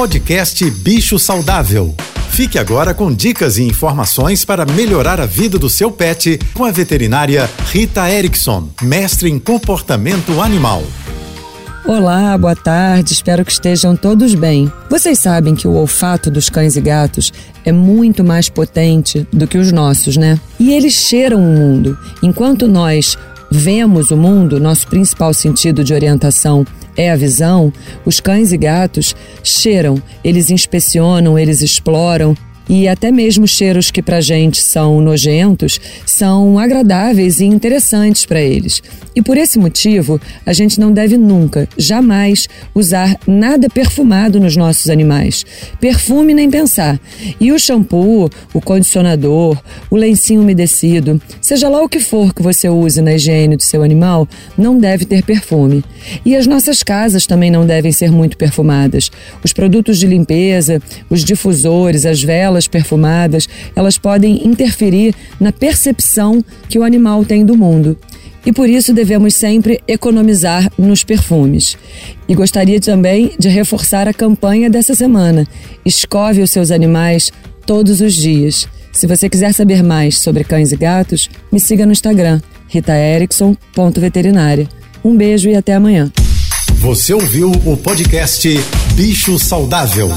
Podcast Bicho Saudável. Fique agora com dicas e informações para melhorar a vida do seu pet com a veterinária Rita Erickson, mestre em comportamento animal. Olá, boa tarde, espero que estejam todos bem. Vocês sabem que o olfato dos cães e gatos é muito mais potente do que os nossos, né? E eles cheiram o mundo. Enquanto nós vemos o mundo, nosso principal sentido de orientação é a visão, os cães e gatos cheiram, eles inspecionam, eles exploram, e até mesmo cheiros que para gente são nojentos são agradáveis e interessantes para eles. E por esse motivo, a gente não deve nunca, jamais usar nada perfumado nos nossos animais. Perfume nem pensar. E o shampoo, o condicionador, o lencinho umedecido, seja lá o que for que você use na higiene do seu animal, não deve ter perfume. E as nossas casas também não devem ser muito perfumadas. Os produtos de limpeza, os difusores, as velas perfumadas, elas podem interferir na percepção que o animal tem do mundo. E por isso devemos sempre economizar nos perfumes. E gostaria também de reforçar a campanha dessa semana. Escove os seus animais todos os dias. Se você quiser saber mais sobre cães e gatos, me siga no Instagram, ritaerickson.veterinária. Um beijo e até amanhã. Você ouviu o podcast Bicho Saudável.